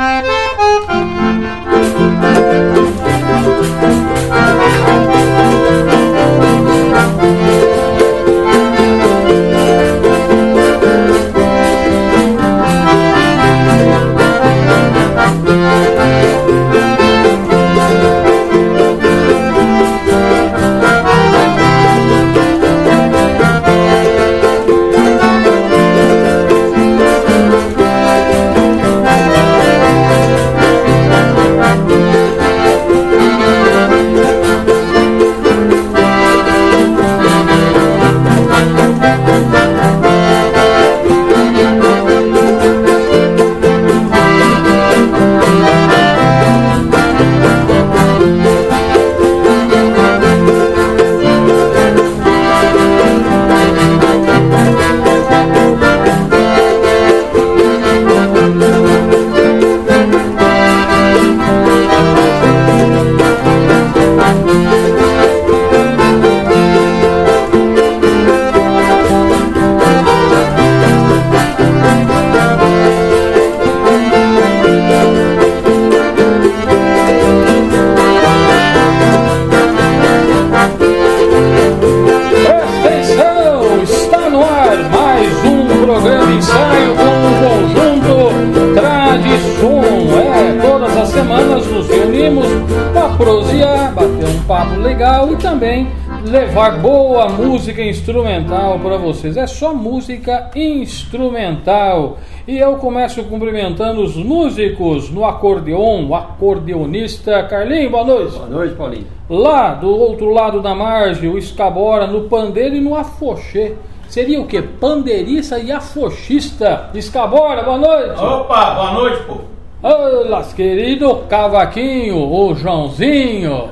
Atenção! Só música instrumental. E eu começo cumprimentando os músicos no acordeon, o acordeonista Carlinho, boa noite. Boa noite, Paulinho. Lá do outro lado da margem, o Escabora no pandeiro e no afoxê. Seria o que? Pandeirista e afoxista. Escabora, boa noite. Opa, boa noite, pô. Olá, querido cavaquinho, o Joãozinho.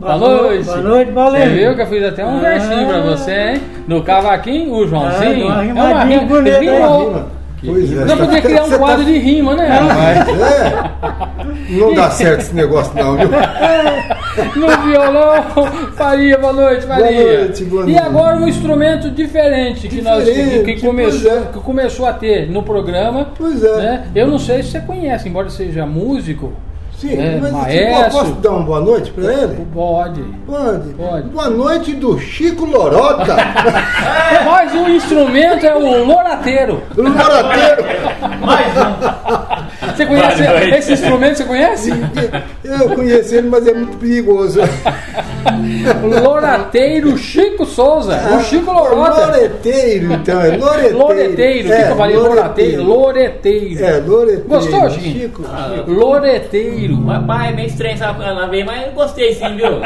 Boa, Boa noite. Boa noite, Paulinho. Você viu que eu fiz até um Ah. versinho pra você, hein? No cavaquinho, o Joãozinho. Ah, uma é uma rima. bonita, rimou. hein? Pois é. Nós podia criar um quadro de rima, né? rapaz? É. Não dá certo esse negócio não, viu? No violão, Faria, boa noite, Faria. Boa noite, boa E noite. agora um instrumento diferente que, nós, que, que começou, é. que começou a ter no programa. Pois é. né? Eu não sei se você conhece, embora seja músico. Sim, É, mas tipo, maestro. posso dar uma boa noite pra ele? Pode. Pode. Pode. Boa noite do Chico Lorota, Mas o instrumento é o lorateiro. o Lorateiro. Mais um. Você conhece esse instrumento? Você conhece? Eu conheço ele, mas é muito perigoso. Lorateiro Chico Souza. O Chico Lorota. Loreteiro, então, é Loreteiro. Loreteiro. O que, é, que eu falei? Lorateiro. Loreteiro. É, Loreteiro. Gostou, Chiquinho? Chico? Loreteiro. Rapaz, é meio estranho essa ela veio, mas eu gostei sim, viu?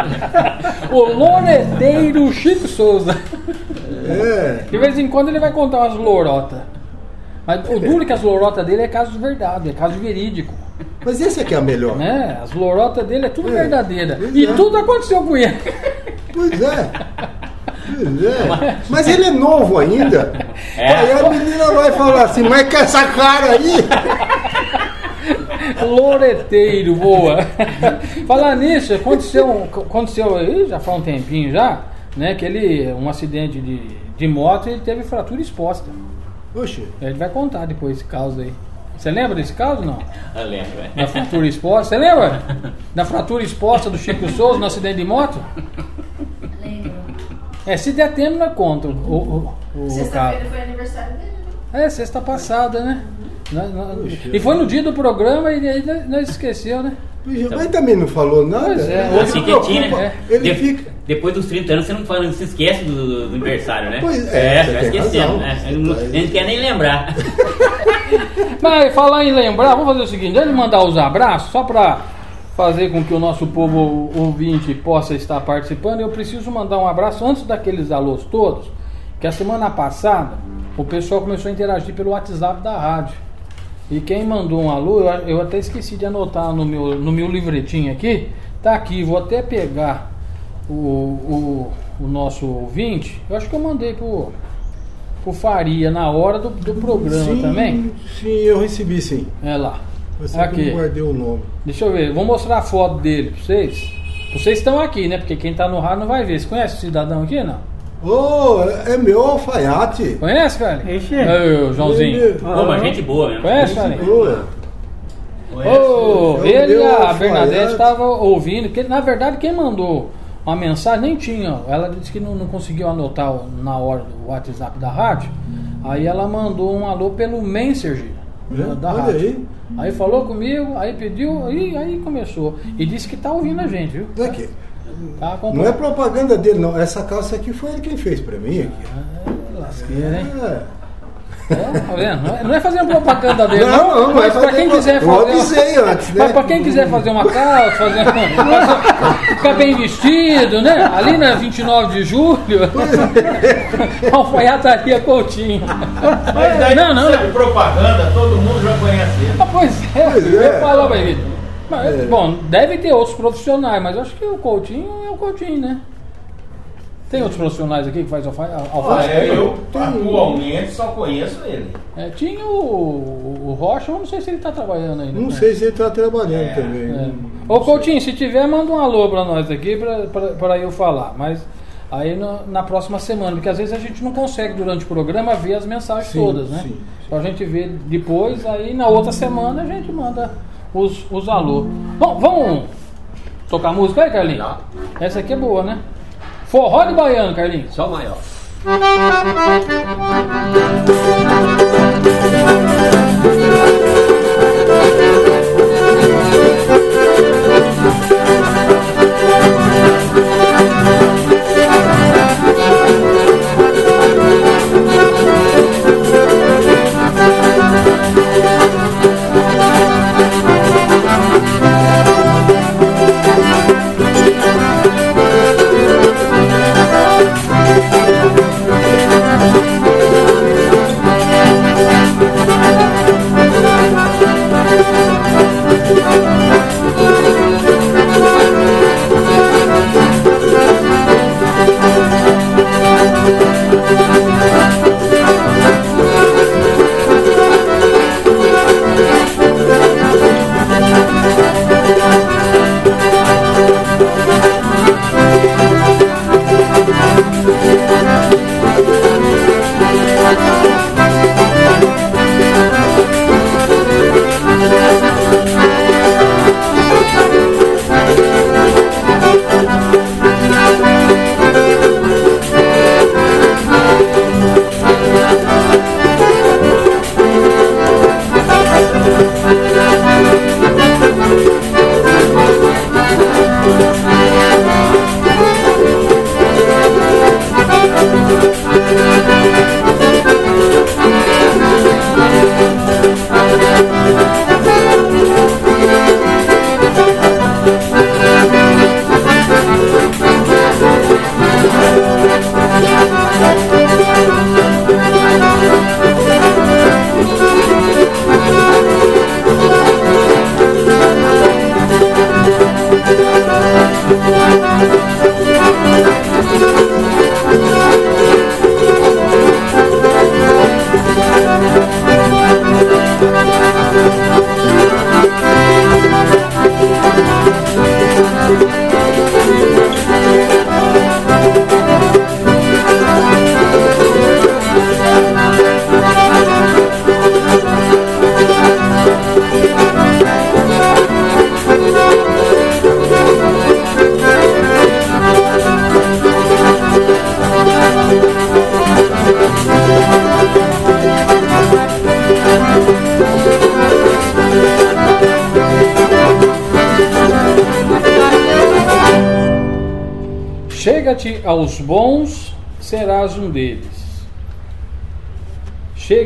O loreteiro Chico Souza. É. De vez em quando ele vai contar umas lorotas. Mas o duro é que as lorotas dele é caso de verdade, é caso verídico. Mas esse aqui é a melhor. Né? As lorotas dele é tudo É, verdadeira. pois E é. tudo aconteceu com ele. Pois é. Pois é. Mas ele é novo ainda. É. Aí a menina vai falar assim, mas com essa cara aí. Loreteiro, boa. Falar nisso, aconteceu, aconteceu aí, já faz um tempinho já, né? Que ele, um acidente de, de moto, ele teve fratura exposta. Oxe, Ele vai contar depois esse caso aí. Você lembra desse caso não? Eu lembro, é. Da fratura exposta. Você lembra? Da fratura exposta do Chico Souza no acidente de moto? Lembro. É, se der tempo, nós conta o, o, o. Sexta-feira foi aniversário dele, né? É, sexta passada, né? Nós- nós- e foi no dia do programa e aí nós- nós esqueceu, né? Mas também não falou nada. Pois é, Ele Assim se que tinha, preocupa. né? Ele De- fica. Depois dos 30 anos você não, fala, não se esquece do, do- do aniversário, né? Pois é, é você vai esquecendo, razão. né? Você Ele não, tá aí. ele não quer nem lembrar. Mas falar em lembrar, vamos fazer o seguinte, antes de mandar os abraços, só para fazer com que o nosso povo ouvinte possa estar participando, eu preciso mandar um abraço antes daqueles alôs todos, que a semana passada o pessoal começou a interagir pelo WhatsApp da rádio. E quem mandou um alô, eu, eu até esqueci de anotar no meu, no meu livretinho aqui, tá aqui, vou até pegar o, o, o nosso ouvinte, eu acho que eu mandei pro, pro Faria na hora do, do programa sim, também. Sim, eu recebi sim. É lá. Você Aqui. guardei o nome. Deixa eu ver, vou mostrar a foto dele pra vocês. Vocês estão aqui, né? Porque quem tá no rádio não vai ver. Você conhece o cidadão aqui, não? Ô, é meu alfaiate. Conhece, cara? Ixi. Ô, Joãozinho. Ele- Pô, mas gente boa mesmo. Conhece, cara? boa. Então, Ele e a Bernadette estavam ouvindo, que na verdade quem mandou uma mensagem nem tinha. Ela disse que não, não conseguiu anotar na hora do WhatsApp da rádio. Aí ela mandou um alô pelo Messenger É, da olha rádio. aí. Aí falou comigo, aí pediu, aí, aí começou. E disse que tá ouvindo a gente, viu? Aqui. Tá Não é propaganda dele, não. Essa calça aqui foi ele quem fez pra mim. Aqui. É, lasqueira, hein? É. É, tá vendo? Não é, não é fazer propaganda dele, Não, não, não é mas pra quem quiser Eu fazer. avisei antes, né? Mas pra quem quiser fazer uma calça, fazer uma, fazer- ficar bem vestido, né? Ali na 29 de julho, alfaiataria Coutinho. Mas daí Não, não. de propaganda, todo mundo já conhece ele. Ah, Pois é, Pois é. falar pra ele. Mas, Bom, deve ter outros profissionais, mas eu acho que o Coutinho é o Coutinho, né? Tem outros profissionais aqui que faz alfa- Olha, alfaiataria? eu atualmente só conheço ele. É, tinha o, o Rocha, eu não sei se ele tá trabalhando ainda. Não né? sei se ele tá trabalhando É, também. É. Ô Coutinho, se tiver, manda um alô pra nós aqui pra eu falar. Mas aí no- na próxima semana, porque às vezes a gente não consegue durante o programa ver as mensagens Sim, todas, né? sim. Então a gente vê depois, aí na outra semana a gente manda os, os alô. Bom, vamos tocar música aí, Carlinhos? Essa aqui é boa, né? Forró de baiano, Carlinhos. Só maior. Chega-te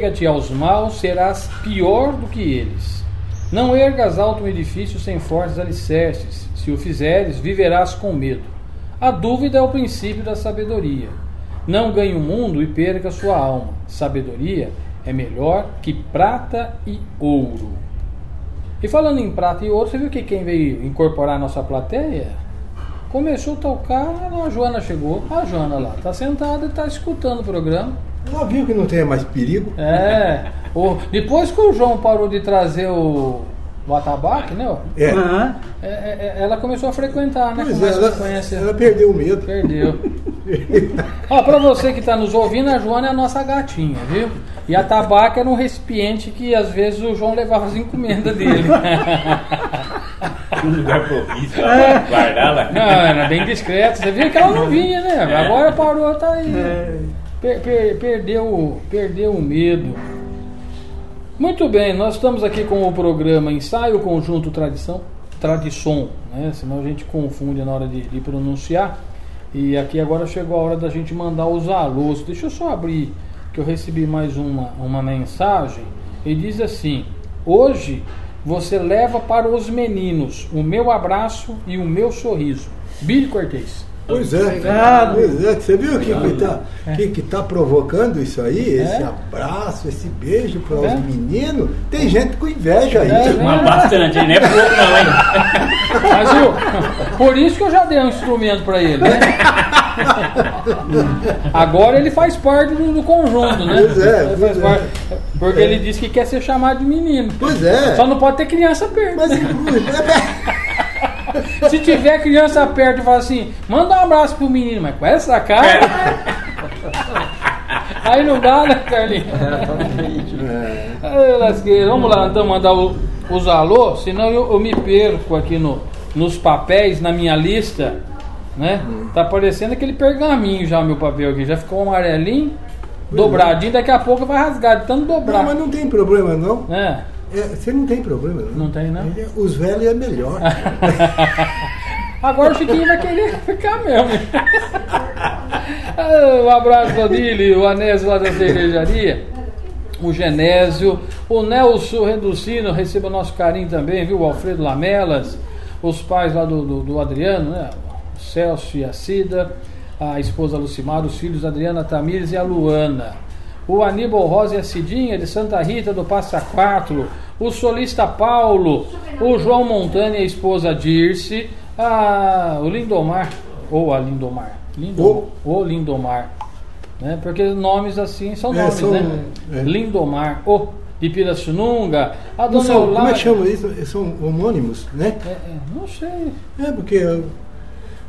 Chega-te aos maus, serás pior do que eles. Não ergas alto um edifício sem fortes alicerces. Se o fizeres, viverás com medo. A dúvida é o princípio da sabedoria. Não ganhe o mundo e perca sua alma. Sabedoria é melhor que prata e ouro. E falando em prata e ouro, você viu que quem veio incorporar a nossa plateia? Começou a tocar, a Joana chegou. A Joana lá está sentada e está escutando o programa. Ela viu que não tem mais perigo. É. O, depois que o João parou de trazer o, o atabaque, né? ó, É. É, é, é, ela começou a frequentar, né? Pois Com é, mais ela, frequência. ela perdeu o medo. Perdeu. Ó, pra você que tá nos ouvindo, a Joana é a nossa gatinha, viu? E a tabaca era um recipiente que às vezes o João levava as encomendas dele. Um lugar propício pra guardar lá. Não, era bem discreto. Você viu que ela não vinha, né? Agora parou, tá aí. É. Per- per- perdeu, perdeu o medo. Muito bem, nós estamos aqui com o programa Ensaio Conjunto Tradição, Tradição, né? Senão a gente confunde na hora de, de pronunciar. E aqui agora chegou a hora da gente mandar os alôs. Deixa eu só abrir, que eu recebi mais uma, uma mensagem. E diz assim: Hoje você leva para os meninos o meu abraço e o meu sorriso. Billy Cortez. Pois é. Obrigado. Pois é. Você viu o que que tá, que que tá provocando isso aí? Esse É. abraço, esse beijo para É. os meninos? Tem gente com inveja aí. É, Mas bastante, hein? não é pouco não, hein? Mas o- por isso que eu já dei um instrumento pra ele, né? Agora ele faz parte do, do conjunto, né? Pois é, Ele pois faz é. parte- porque ele disse que quer ser chamado de menino. Pois é. Só não pode ter criança perto. Mas é, Se tiver criança perto e falar assim, manda um abraço pro menino, mas com essa cara. Aí não dá, né, Carlinhos? Ai, lasqueira. Vamos lá, então, mandar o- os alô, senão eu, eu me perco aqui no, nos papéis, na minha lista, né? Tá parecendo aquele pergaminho já, meu papel aqui. Já ficou amarelinho, dobradinho, daqui a pouco vai rasgar de tanto não, dobrar. mas não tem problema não. né? É, você não tem problema não. Não tem, não? Ele é- os velhos é melhor. Agora o Chiquinho vai querer ficar mesmo. Um abraço Dili, o Anésio lá da cervejaria, o Genésio, o Nelson Reducino, receba nosso carinho também, viu? O Alfredo Lamelas, os pais lá do, do, do Adriano, né? O Celso e a Cida, a esposa Lucimar, os filhos Adriana Tamires e a Luana. O Aníbal Rosa e a Cidinha de Santa Rita do Passa Quatro, o solista Paulo, o João Montana e a esposa Dirce, a, o Lindomar, ou a Lindomar, Lindom, o Lindomar, né? porque nomes assim são É, nomes, são- né? é. Lindomar, o de Pirassununga, a dona são, como é Eulália- que chama isso? São homônimos, né? É, é, não sei. É, porque é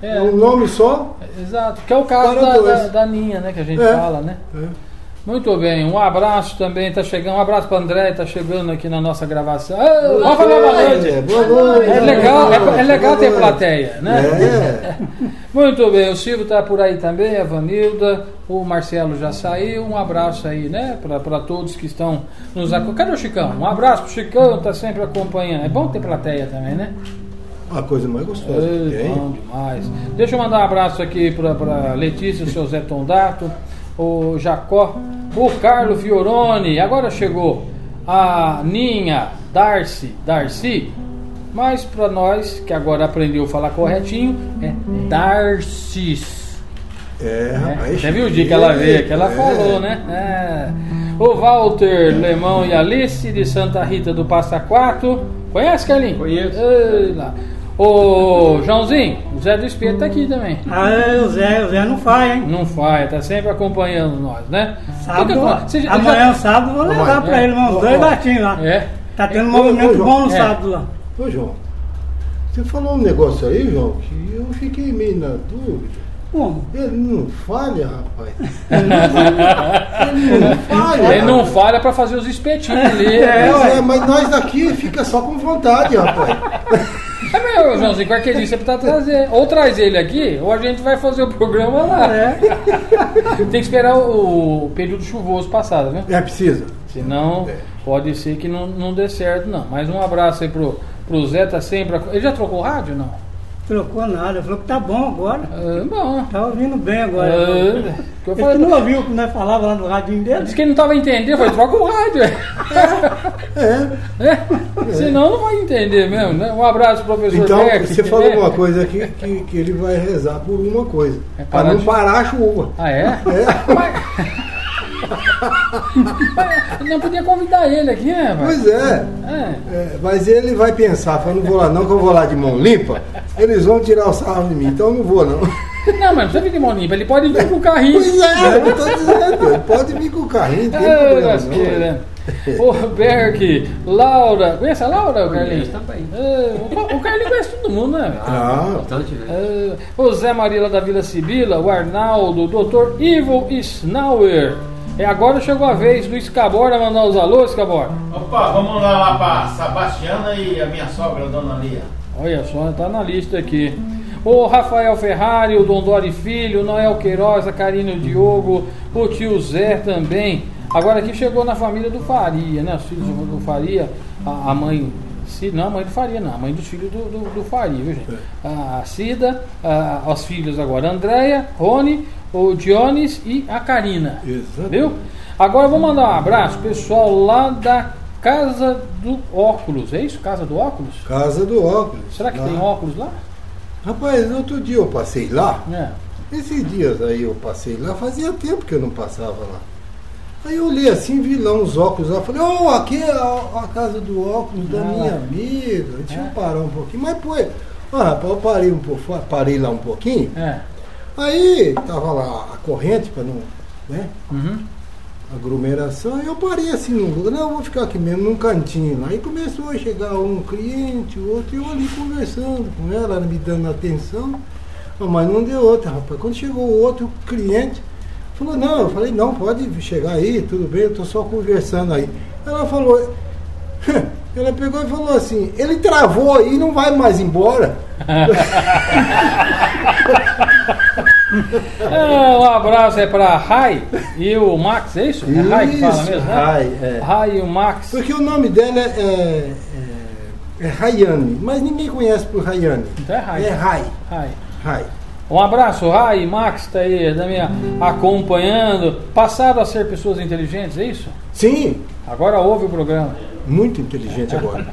É, um nome só. Exato, que é o caso da, da, da Ninha, né? Que a gente É. fala, né? É. Muito bem, um abraço também, tá chegando, um abraço para André, tá chegando aqui na nossa gravação. Falar boa noite. É, boa noite. É legal, é, é legal ter plateia, né? É. Muito bem, o Silvio tá por aí também, a Vanilda, o Marcelo já saiu, um abraço aí, né, para todos que estão nos acompanhando. Cadê o Chicão? Um abraço pro Chicão, tá sempre acompanhando. É bom ter plateia também, né? A coisa mais gostosa que tem. bom demais. Deixa eu mandar um abraço aqui para Letícia, o seu Zé Tondato, o Jacó, o Carlo Fioroni. Agora chegou a Ninha, Darcy, Darcy. Mas para nós, que agora aprendeu a falar corretinho, é Darcis. É, né? rapaz. Você viu o dia que ela veio, que ela É. falou, né? É. O Walter Lemão e Alice de Santa Rita do Passa Quatro. Conhece, Carlinhos? Conheço. Ei, lá. O Joãozinho, o Zé do Espírito tá aqui também. Ah, é, o Zé, o Zé não faz, hein? Não faz, tá sempre acompanhando nós, né? Sábado, Fica com- você já- amanhã, sábado, vou levar Amanhã, pra é. ele uns Ó, dois ó. latinhos lá. É. Tá tendo um Ô, ô, movimento João. bom no É. sábado lá. Ô, João, você falou um negócio aí, João, que eu fiquei meio na dúvida. Como? Ele não falha, rapaz. Ele não falha. Ele não falha pra fazer os espetinhos ali. É, ué. é, mas nós daqui fica só com vontade, rapaz. Joãozinho, qualquer dia você precisa trazer. Ou traz ele aqui, ou a gente vai fazer o programa lá. É. Tem que esperar o, o período chuvoso passar, viu? É, precisa. Senão É. pode ser que não, não dê certo, não. Mas um abraço aí pro, pro Zé, tá sempre. Ele já trocou o rádio, não? Trocou nada, falou que tá bom agora. Ah, bom. Tá ouvindo bem agora. Ah, que eu Ele falei, não ouviu o que nós falava lá no radinho dele? Disse que ele não estava entendendo, eu falei, troca o rádio. é. É. É. Senão não vai entender mesmo, né? Um abraço, professor Então, Beck. você falou É. uma coisa aqui que, que ele vai rezar por uma coisa. É Pra parar não de- parar a chuva. Ah, é? É. Mas- Não podia convidar ele aqui, né? Pois é. É. É, mas ele vai pensar, fala, não vou lá não, que eu vou lá de mão limpa, eles vão tirar o sarro de mim, então eu não vou não. Não, mas não precisa vir de mão limpa, ele pode vir com o carrinho. Pois é, eu tô dizendo, ele pode vir com o carrinho, não tem Ah, problema não. Ô, Berk, Laura. Conhece a Laura, o Carlinhos? Também. Ah, o- o Carlinhos conhece todo mundo, né? Ah, Bastante, né? Ah, o Zé Maria lá da Vila Sibila, o Arnaldo, o Dr. Ivo Snauer, E agora chegou a vez do Escabora mandar os alôs, Escabora. Opa, vamos lá, lá pra Sebastiana e a minha sogra, Dona Lia. Olha só, tá na lista aqui. O Rafael Ferrari, o Dondori Filho, o Noel Queiroz, a Karina e o Diogo, o tio Zé também. Agora aqui chegou na família do Faria, né? Os filhos do Faria, a, a mãe. Ci- Não, a mãe do Faria, não, a mãe dos filhos do, do, do Faria, viu, gente? A Cida, a, os filhos agora, Andréia, Rony, o Dionis e a Karina. Exatamente. Viu? Agora eu vou mandar um abraço, pessoal, lá da Casa do Óculos. É isso? Casa do Óculos? Casa do óculos. Será que Lá. tem óculos lá? Rapaz, outro dia eu passei lá. É. Esses dias aí eu passei lá, fazia tempo que eu não passava lá. Aí eu olhei assim, vi lá uns óculos lá, falei, oh, aqui é a, a casa do óculos da Ah, minha lá. amiga. Deixa É. eu parar um pouquinho. Mas pô, ah, rapaz, eu parei um pouco, parei lá um pouquinho. É. Aí tava lá a corrente para não, né? Uhum. aglomeração, eu parei assim num lugar, não, eu vou ficar aqui mesmo num cantinho. Aí começou a chegar um cliente, o outro, e eu ali conversando com ela, me dando atenção. Ah, Mas não deu outra, rapaz. Quando chegou o outro cliente, falou, não, eu falei, não, pode chegar aí, tudo bem, eu tô só conversando aí. Ela falou, ela pegou e falou assim, ele travou aí e não vai mais embora. É, um abraço é pra Rai e o Max, é isso? É Rai que fala mesmo, né? Rai, é. Rai e o Max. Porque o nome dela é, é, é Rayane, mas ninguém conhece por Rayane. Então é Rai. É Rai. Rai. Rai. Um abraço, Rai, Max tá aí da minha acompanhando. Passaram a ser pessoas inteligentes, é isso? Sim, Agora ouve o programa. Muito inteligente agora.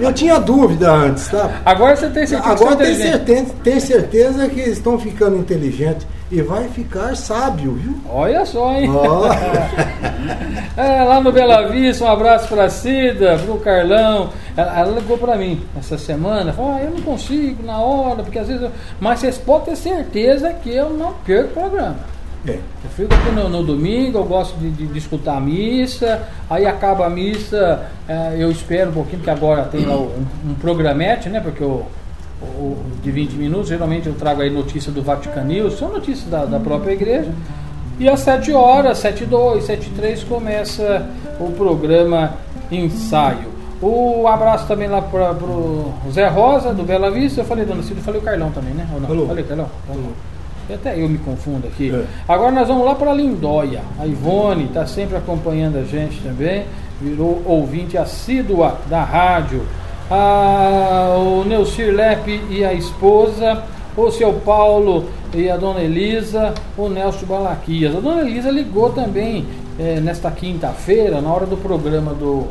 Eu tinha dúvida antes, tá? Agora você tem certeza Agora tem certeza, tem certeza que estão ficando inteligentes e vai ficar sábio, viu? Olha só, hein? Ó. É, lá no Bela Vista, um abraço pra Cida, pro Carlão. Ela, ela ligou pra mim essa semana, falou, ah, eu não consigo na hora, porque às vezes eu... Mas vocês podem ter certeza que eu não perco o programa. É. Eu fico aqui no, no domingo, eu gosto de, de, de escutar a missa, aí acaba a missa, eh, eu espero um pouquinho, porque agora tem lá um, um programete, né? Porque o, o- de 20 minutos, geralmente eu trago aí notícia do Vaticanil, são notícias da, da própria igreja. E às 7 horas, 7 e 2, 7 e 3 começa o programa ensaio. O abraço também lá para o Zé Rosa, do Bela Vista. Eu falei, dona Cida, eu falei o Carlão também, né? Ou não? Falou. Falei, Carlão? Falou. Até eu me confundo aqui. É. Agora nós vamos lá para Lindóia. A Ivone está sempre acompanhando a gente também. Virou ouvinte assídua da rádio. Ah, o Neucir Lepe e a esposa. O seu Paulo e a dona Elisa. O Nelson Balaquias. A dona Elisa ligou também eh, nesta quinta-feira, na hora do programa do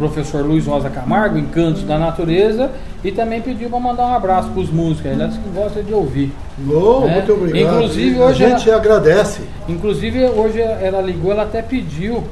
professor Luiz Rosa Camargo, Encantos da Natureza, e também pediu para mandar um abraço para os músicos. Ele disse que gosta de ouvir. Oh, É. Muito obrigado. Inclusive, a hoje gente agradece. Inclusive, hoje ela ligou, ela até pediu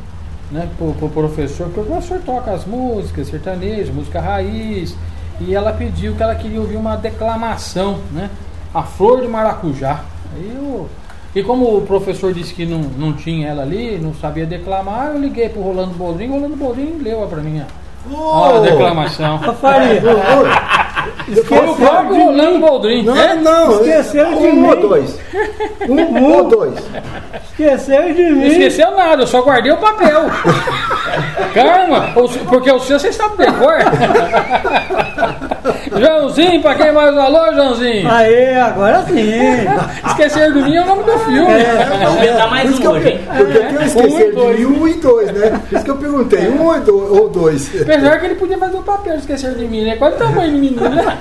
né, pro, pro professor, porque o professor toca as músicas, sertanejo, música raiz, e ela pediu que ela queria ouvir uma declamação, né? A flor de maracujá. Aí eu- e como o professor disse que não, não tinha ela ali, não sabia declamar, eu liguei pro Rolando Boldrin, o Rolando Boldrin leu pra mim a, a declamação. Ô, Faria, Foi o próprio Rolando Boldrin. Não, É? não. Esqueceram de um mim. ou dois. Um ou dois. esqueceu de Não mim. esqueceu nada, eu só guardei o papel. Calma, porque o seu você sabe decor. Joãozinho, pra quem mais alô, Joãozinho? Aê, agora sim. Esquecer do mim é o nome do filme. Vamos aumentar mais Por isso um que eu hoje, hein? Porque tem Um e esquecer de dois. mim, um e dois, né? Por isso que eu perguntei, um ou do- ou dois. Apesar que ele podia fazer o papel de esquecer de mim, né? Qual é o tamanho do menino, né?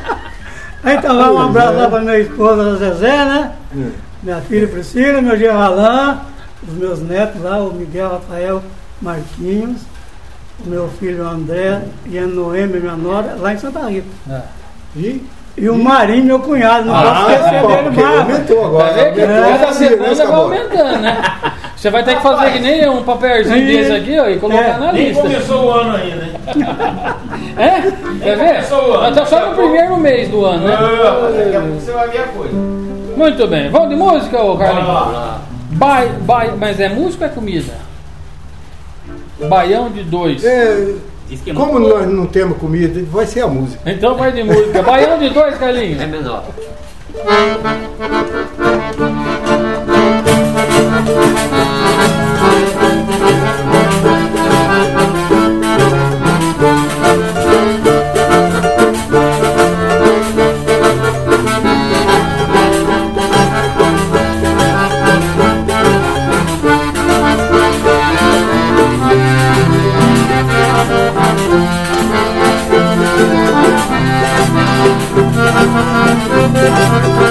Então vai um abraço lá pra minha esposa, a Zezé, né? Hum. Minha filha Priscila, meu genro Alain, os meus netos lá, o Miguel Rafael Marquinhos, o meu filho André e a Noemi, minha nora, lá em Santa Rita. É. E E o Marinho, meu cunhado, não posso esquecer pô, dele mais. aumentou agora. que aumentou cada essa semana vai aumentando, né? Você vai ter que fazer que nem um papelzinho desse aqui, ó, e colocar É. na Nem lista. começou o ano ainda, hein? É? Quer ver? começou o ano. Nós estamos só no primeiro mês do ano, né? Ah, Daqui a pouco você vai ver a coisa. Muito bem. Vamos de música, ô Carlinhos? lá. Bai, bai, mas é música ou é comida? Baião de dois. É, é como muito- nós não temos comida, vai ser a música. Então vai de música. Baião de dois, Carlinhos. é menor. O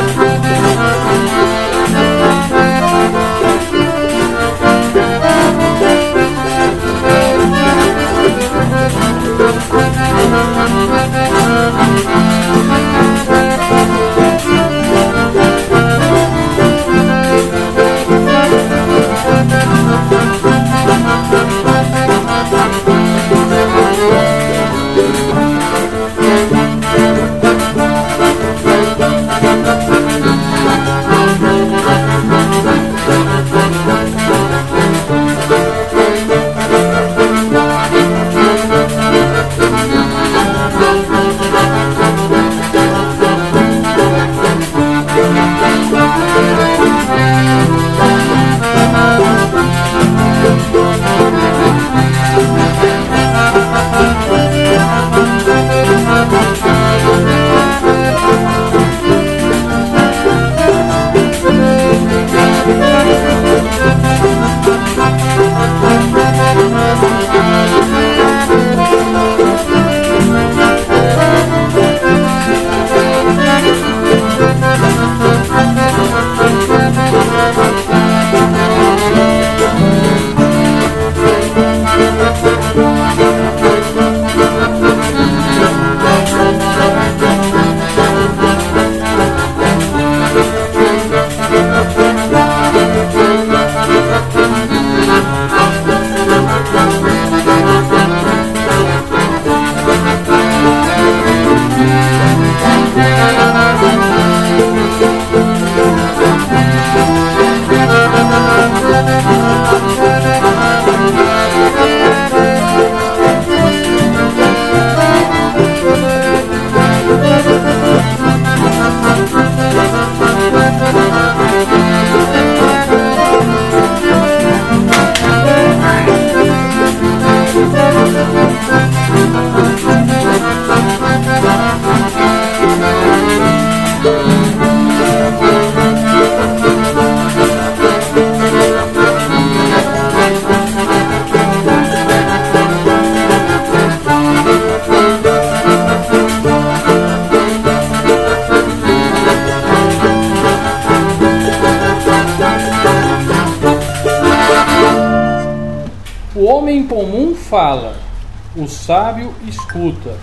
sábio escuta,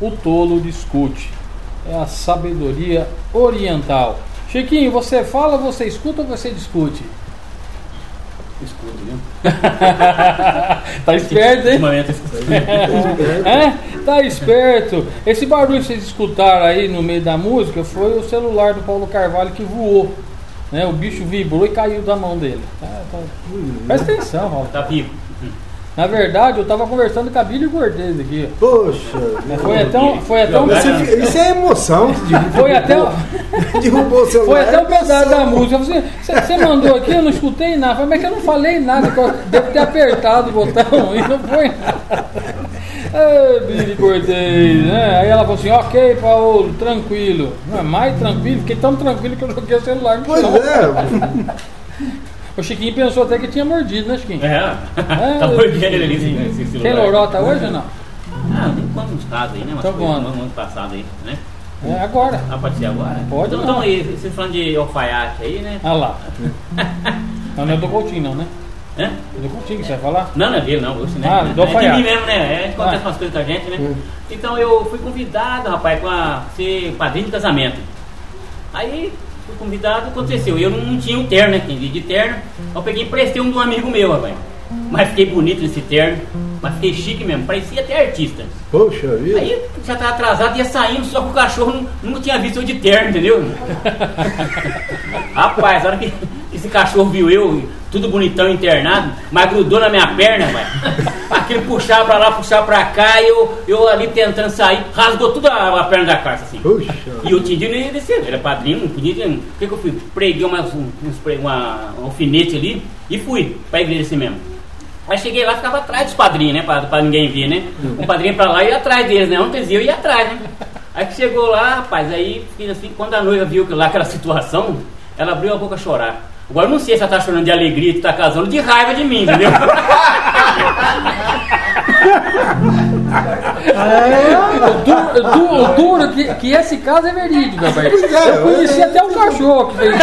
o tolo discute. É a sabedoria oriental. Chiquinho, você fala, você escuta ou você discute? Escuto, viu? tá esperto, hein? Escuto. É? Tá esperto. Esse barulho que vocês escutaram aí no meio da música foi o celular do Paulo Carvalho que voou. Né? O bicho vibrou e caiu da mão dele. Tá, tá. Presta atenção, Raul. Tá vivo. Na verdade, eu tava conversando com a Billy Cortez aqui. Poxa, Foi até um, foi até um, isso, é- é emoção. foi até, Derrubou o celular. foi até um é pedaço da música. Eu falei, Você você mandou aqui, eu não escutei nada. Falei, Mas é que eu não falei nada. Devo ter apertado o botão e não foi nada. Ai, Billy Cortez, né? Aí ela falou assim, ok, Paulo, tranquilo. Não é mais tranquilo, fiquei tão tranquilo que eu joguei o celular no Pois chão. é. O Chiquinho pensou até que tinha mordido, né, Chiquinho? É, tá mordendo ele ali, esse, esse celular. Tem lorota hoje ou não? Ah, tem quantos casos aí, né? Então coisas conta. no ano passado aí, né? É agora. Ah, pode ser agora? Pode então, não. então aí, vocês falando de alfaiate aí, né? Ah lá. Não, não é do Coutinho, não, né? Hã? É do Coutinho que você vai falar? Não, não é dele, não. Você, né? Ah, do é de alfaiate. mim mesmo, né? É, acontece Ah. umas coisas com a gente, né? Então eu fui convidado, rapaz, pra ser padrinho de casamento. Aí fui convidado, aconteceu. Eu não tinha o terno, né? Quem de terno. Eu peguei e prestei um de um amigo meu, rapaz. Mas fiquei bonito nesse terno. Mas fiquei chique mesmo, parecia até artista. Poxa vida. Aí já tava atrasado, ia saindo, só que o cachorro não, nunca tinha visto eu de terno, entendeu? Rapaz, a hora que esse cachorro viu eu, tudo bonitão internado, mas grudou na minha perna, vai. Aquilo puxar pra lá, puxar pra cá, e eu, eu ali tentando sair, rasgou tudo a, perna da calça, assim. Puxa. E o Tindinho não ia descer, era padrinho, não podia. O que, que eu fui? Preguei umas, um, uns uma, um alfinete ali e fui pra igreja assim mesmo. Aí cheguei lá, ficava atrás dos padrinhos, né? Pra, pra ninguém ver, né? Um padrinho pra lá e ia atrás deles, né? Iam, eu ia atrás, né? Aí que chegou lá, rapaz, aí assim, quando a noiva viu que lá aquela situação, ela abriu a boca a chorar. Agora eu não sei se ela tá chorando de alegria que tá casando, de raiva de mim, entendeu? O duro, duro- que, que esse caso é verídico, rapaz. Pois é, Eu conheci é- até um cachorro que fez isso.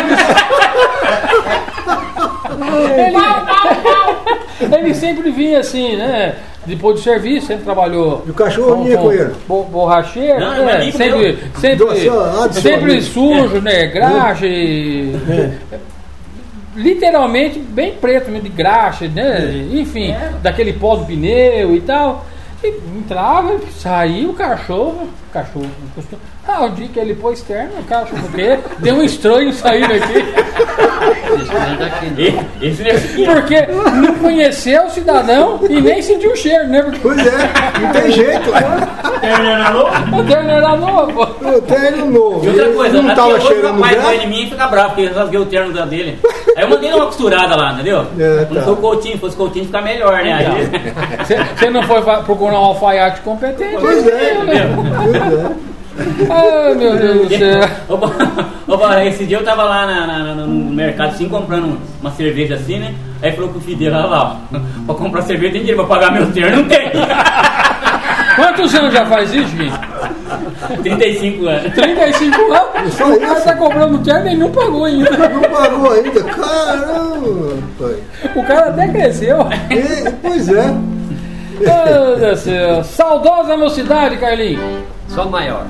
Ele, ele sempre vinha assim, né? Depois do serviço, sempre trabalhou. E o cachorro vinha com ele? bo- Borracheiro, Não, é né? sempre, sempre, ah, sempre sujo, né? Graxa e. Literalmente bem preto, mesmo, de graxa, né? Enfim, daquele pó do pneu e tal. E entrava, saía o cachorro, o cachorro. Ah, o dia que ele pôs terno, o cachorro, porque deu um estranho sair daqui. E- Esse nesse aqui. Porque não conheceu o cidadão e nem sentiu o cheiro, né? Porque Pois é, não tem jeito. o terno era novo. O terno novo. E outra coisa, não tava cheirando vai graxa. em mim e fica bravo, porque eu rasguei o terno da dele. Aí eu mandei uma costurada lá, entendeu? É, Não tá. foi o Coutinho, se fosse o Coutinho fica melhor, né? Aí, Você não foi procurar um alfaiate competente? Pois é, pois é. Ai, meu Deus do céu. Opa, opa, esse dia eu tava lá na- na- no mercado assim, comprando uma cerveja assim, né? Aí falou pro filho dele, olha lá, ó, pra comprar cerveja tem dinheiro pra pagar meu terno? Não tem. Quantos anos já faz isso, gente? 35 anos. 35 anos. Só O cara isso? tá comprando terno e nenhum pagou ainda. Não pagou ainda. Caramba, pai. O cara até cresceu. E, pois é. Meu Deus do céu. Saudosa mocidade, Carlinhos. Só maior.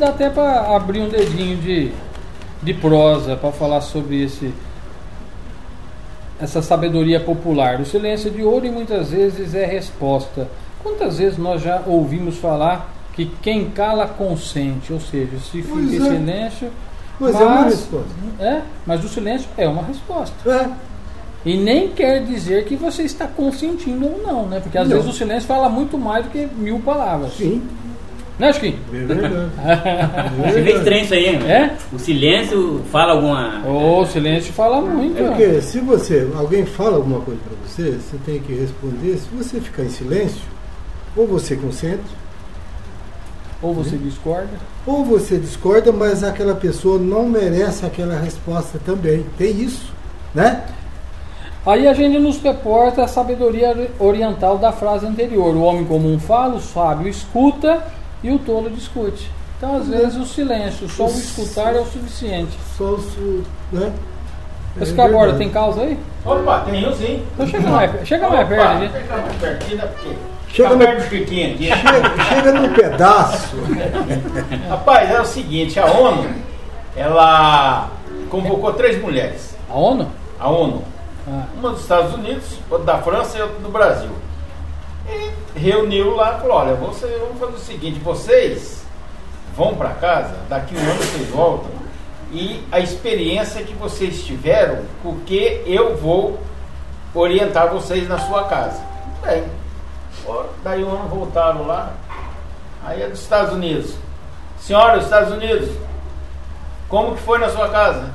Dá até para abrir um dedinho de, de prosa para falar sobre esse essa sabedoria popular. O silêncio de ouro e muitas vezes é resposta. Quantas vezes nós já ouvimos falar que quem cala consente, ou seja, se fica Pois em é. silêncio, Mas é uma resposta. é, mas o silêncio é uma resposta. É. E nem quer dizer que você está consentindo ou não, né? Porque às Não. vezes o silêncio fala muito mais do que mil palavras. Sim. Né, Chiquinho? É verdade. Você vê estranho isso aí, hein? É? O silêncio fala alguma. Ô, silêncio fala muito. É ó. porque se você, alguém fala alguma coisa para você, você tem que responder. Se você ficar em silêncio, ou você consente, Ou você discorda. ou você discorda, mas aquela pessoa não merece aquela resposta também. Tem isso, né? Aí a gente nos reporta a sabedoria oriental da frase anterior. O homem comum fala, o sábio escuta e o tolo discute. Então, às vezes, o silêncio, só o escutar é o suficiente. Só o. Né? Esse É cabora verdade. tem causa aí? Opa, tenho sim. Então chega mais, chega mais perto. Chega mais pertinho, né? Porque Chega tá no- perto do Chiquinho aqui. Chega, chega num pedaço. Rapaz, é o seguinte, a ONU, ela convocou três mulheres. A ONU? A ONU. Ah. Uma dos Estados Unidos, outra da França e outra do Brasil. Reuniu lá e falou, olha, vamos fazer o seguinte, vocês vão para casa, daqui um ano vocês voltam, e a experiência que vocês tiveram, porque eu vou orientar vocês na sua casa. Bem, ó, daí um ano voltaram lá, aí é dos Estados Unidos. Senhora, dos Estados Unidos, como que foi na sua casa?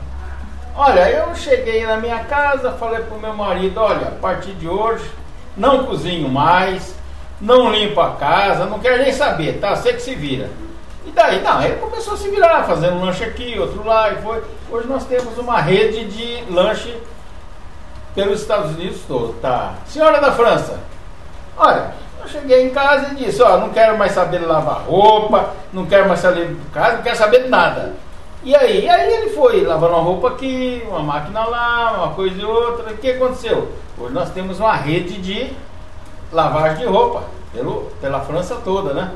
Olha, eu cheguei na minha casa, falei pro meu marido, olha, a partir de hoje não cozinho mais, não limpo a casa, não quero nem saber, tá? Você que se vira. E daí, não, ele começou a se virar, fazendo um lanche aqui, outro lá, e foi. Hoje nós temos uma rede de lanche pelos Estados Unidos todo, tá? Senhora da França, olha, eu cheguei em casa e disse, ó, não quero mais saber lavar roupa, não quero mais saber de casa, não quero saber de nada. E aí? E aí ele foi lavando uma roupa aqui, uma máquina lá, uma coisa e outra. O que aconteceu? Hoje nós temos uma rede de lavagem de roupa pelo, pela França toda, né?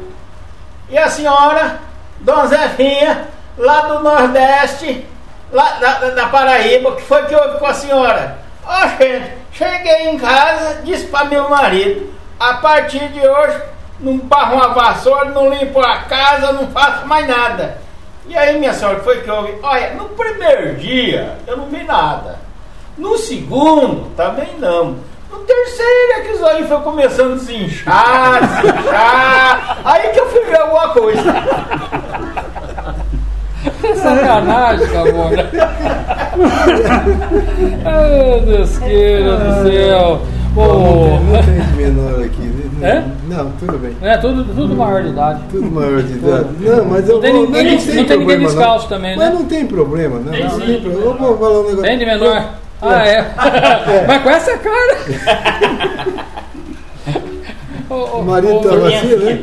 E a senhora, Dona Zefinha, lá do Nordeste, lá da, da- Paraíba, que foi que houve com a senhora? Ó, gente, cheguei em casa, disse para meu marido, a partir de hoje, não barro uma vassoura, não limpo a casa, não faço mais nada. E aí, minha senhora, foi que houve? Olha, no primeiro dia, eu não vi nada. No segundo, também não. No terceiro é que os olhos foi começando a desinchar, desinchar. Aí que eu fui ver alguma coisa. Sacanagem, cabora. Ai, Deus queira do céu. Não, Ô, não tem de menor aqui. né? É? Não, tudo bem. É, tudo, tudo maior de idade. Tudo maior de idade. Não, mas eu Não tem vou- ninguém- mas não tem ninguém problema, descalço não. também, Mas né? não tem problema, não. Tem não sim. tem problema. Eu vou falar um negócio. Tem de menor? Ah, é. Mas com essa cara. Ô, O marido criança. assim, né?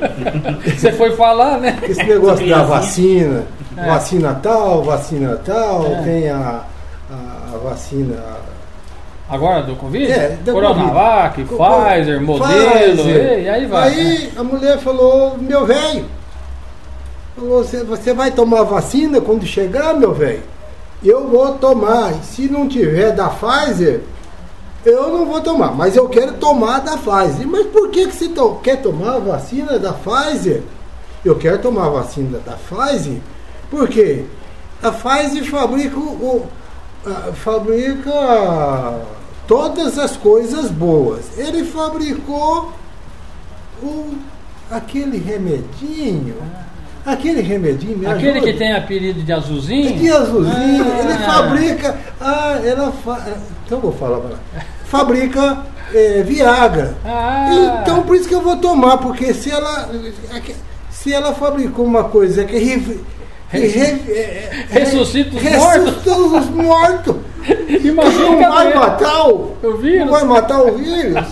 Você foi falar, né? Esse negócio da vacina, É. vacina tal, vacina tal, É. tem a, a, a vacina. Agora do Covid? É, da Coronavac, Covid. Pfizer, modelo, Pfizer. e aí vai. Aí a mulher falou, meu velho, falou, você vai tomar vacina quando chegar, meu velho? Eu vou tomar. Se não tiver da Pfizer, eu não vou tomar. Mas eu quero tomar da Pfizer. Mas por que, que você to- quer tomar a vacina da Pfizer? Eu quero tomar a vacina da Pfizer porque a Pfizer fabrica, o, a- fabrica todas as coisas boas. Ele fabricou o, aquele remedinho. Aquele remedinho, me Aquele ajuda? que tem apelido de azulzinho? De azulzinho, Ah. ele fabrica. Ah, ela fa... Então vou falar pra ela. Fabrica eh, Viagra. Ah. Então por isso que eu vou tomar, porque se ela. Se ela fabricou uma coisa que re- que re- Ressuscita os ressuscita os mortos. Imagina Não vai a- matar o, vírus. Não vai matar o vírus.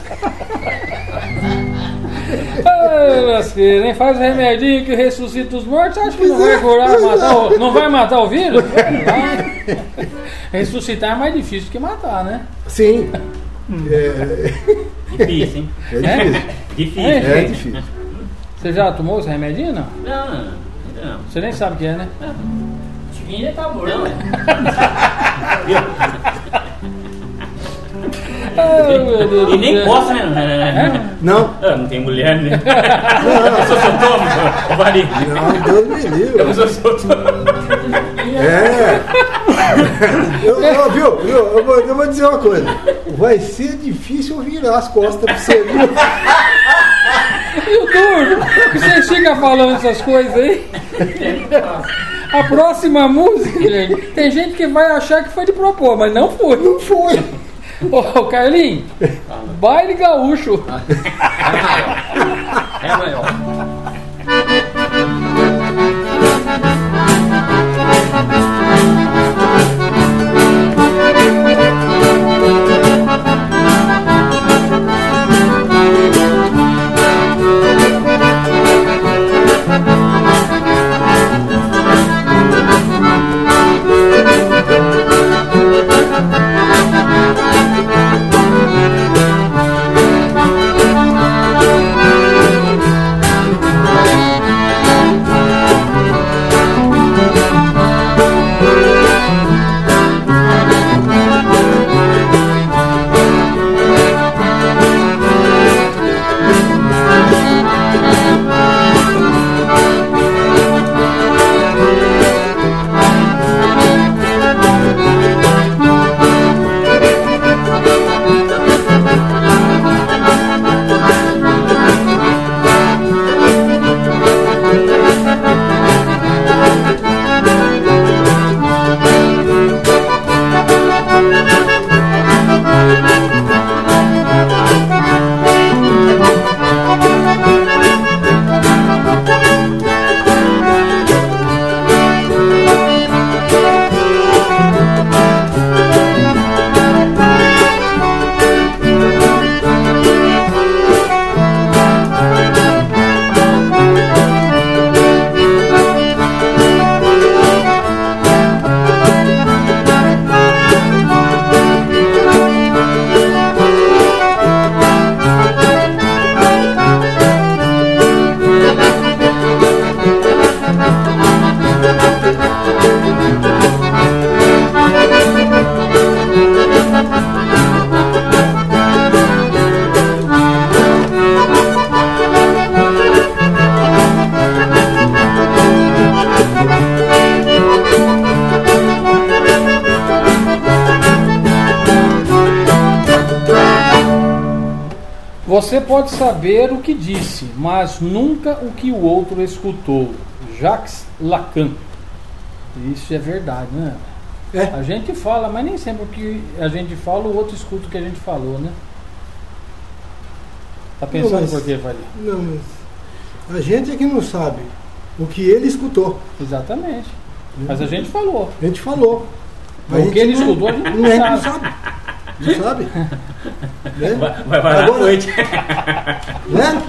Ai, lasqueira, nem faz remedinho que ressuscita os mortos, acho que não vai é, curar, pois matar é. o, não vai matar o vírus? Vai. Ressuscitar é mais difícil que matar, né? Sim. É, Difícil, hein? é difícil. Difícil. É? É difícil. Você já tomou esse remedinho, não? Não, não. Você nem sabe o que é, né? Chiquinho já tá morto. Não, é. E nem posso, né? Não, Ah, não tem mulher, né? Eu sou ô Vari. não, Deus me livre. Eu sou soltômetro. É. Eu, eu, viu, viu? Eu, vou, eu vou dizer uma coisa. Vai ser difícil virar as costas pra você, viu? E o que você fica falando essas coisas aí. A próxima música, gente, tem gente que vai achar que foi de propor, mas não foi. Não foi. Ô, Carlinhos, baile gaúcho. É maior. Você o que disse, mas nunca o que o outro escutou. Jacques Lacan. Isso é verdade, né? É. A gente fala, mas nem sempre o que a gente fala, o outro escuta o que a gente falou, né? Tá pensando Não, mas- por quê, Faria? Não, mas a gente é que não sabe o que ele escutou. Exatamente. Mas a gente falou. A gente falou. Mas O que ele escutou, a gente não gente não sabe. Sabe. Não sabe? Né? Vai, à Agora- noite. Né?